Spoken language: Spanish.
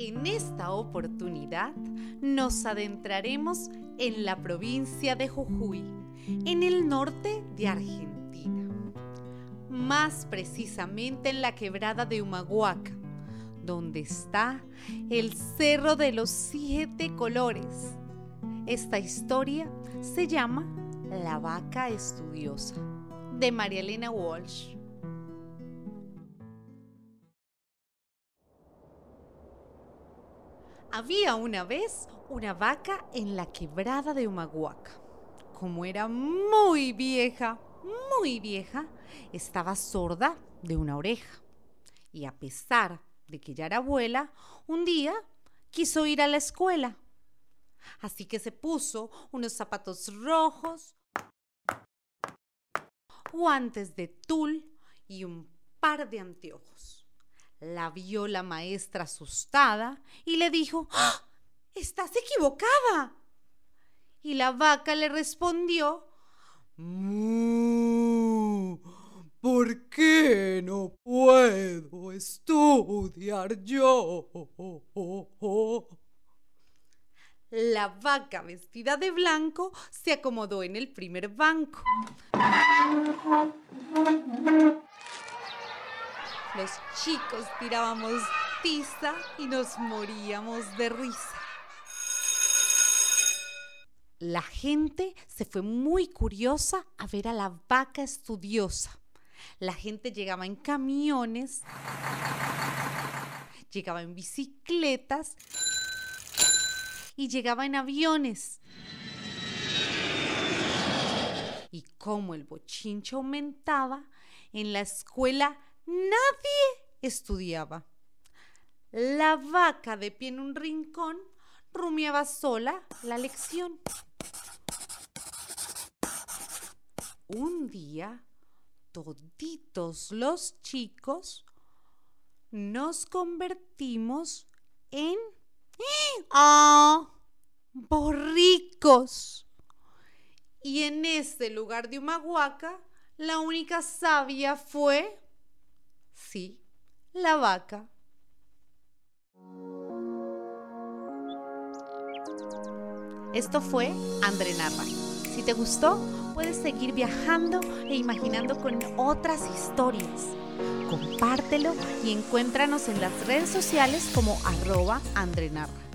En esta oportunidad nos adentraremos en la provincia de Jujuy, en el norte de Argentina, más precisamente en la quebrada de Humahuaca, donde está el Cerro de los Siete Colores. Esta historia se llama La vaca estudiosa, de María Elena Walsh. Había una vez una vaca en la quebrada de Humahuaca. Como era muy vieja, muy vieja, estaba sorda de una oreja. Y a pesar de que ya era abuela, un día quiso ir a la escuela. Así que se puso unos zapatos rojos, guantes de tul y un par de anteojos. La vio la maestra asustada y le dijo, ¡Ah! Estás equivocada. Y la vaca le respondió, ¿por qué no puedo estudiar yo? La vaca vestida de blanco se acomodó en el primer banco. Los chicos tirábamos tiza y nos moríamos de risa. La gente se fue muy curiosa a ver a la vaca estudiosa. La gente llegaba en camiones, llegaba en bicicletas y llegaba en aviones. Y como el bochincho aumentaba, en la escuela Nadie estudiaba. La vaca de pie en un rincón rumiaba sola la lección. Un día, toditos los chicos nos convertimos en ¡Ah! borricos. Y en ese lugar de Humahuaca, la única sabia fue Sí, la vaca. Esto fue André Narra. Si te gustó, puedes seguir viajando e imaginando con otras historias. Compártelo y encuéntranos en las redes sociales como arroba Andrenarra.